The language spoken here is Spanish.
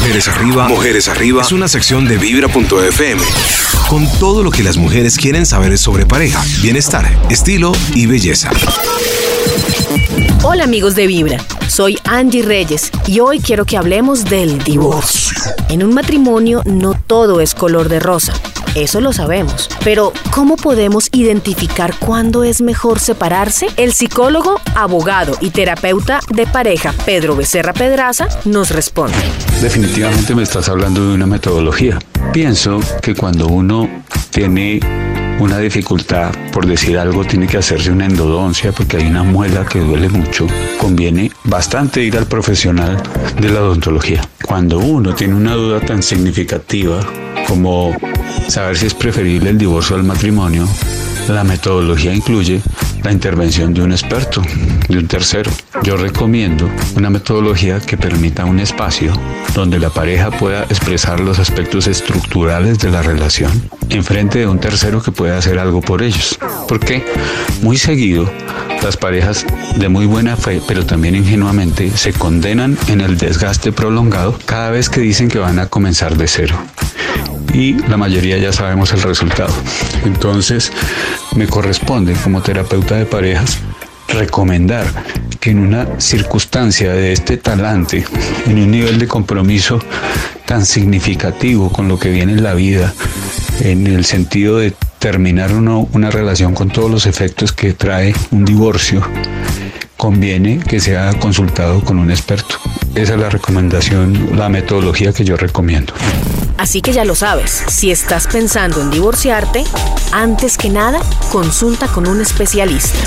Mujeres Arriba, Mujeres Arriba es una sección de vibra.fm con todo lo que las mujeres quieren saber sobre pareja, bienestar, estilo y belleza. Hola amigos de Vibra, soy Angie Reyes y hoy quiero que hablemos del divorcio. En un matrimonio no todo es color de rosa. Eso lo sabemos. Pero, ¿cómo podemos identificar cuándo es mejor separarse? El psicólogo, abogado y terapeuta de pareja Pedro Becerra Pedraza nos responde. Definitivamente me estás hablando de una metodología. Pienso que cuando uno tiene una dificultad, por decir algo, tiene que hacerse una endodoncia porque hay una muela que duele mucho, conviene bastante ir al profesional de la odontología. Cuando uno tiene una duda tan significativa como saber si es preferible el divorcio al matrimonio, la metodología incluye la intervención de un experto, de un tercero. Yo recomiendo una metodología que permita un espacio donde la pareja pueda expresar los aspectos estructurales de la relación en frente de un tercero que pueda hacer algo por ellos. Porque muy seguido las parejas de muy buena fe, pero también ingenuamente, se condenan en el desgaste prolongado cada vez que dicen que van a comenzar de cero y la mayoría ya sabemos el resultado. Entonces, me corresponde como terapeuta de parejas recomendar que en una circunstancia de este talante, en un nivel de compromiso tan significativo con lo que viene en la vida, en el sentido de terminar una relación con todos los efectos que trae un divorcio, conviene que sea consultado con un experto. Esa es la recomendación, la metodología que yo recomiendo. Así que ya lo sabes, si estás pensando en divorciarte, antes que nada, consulta con un especialista.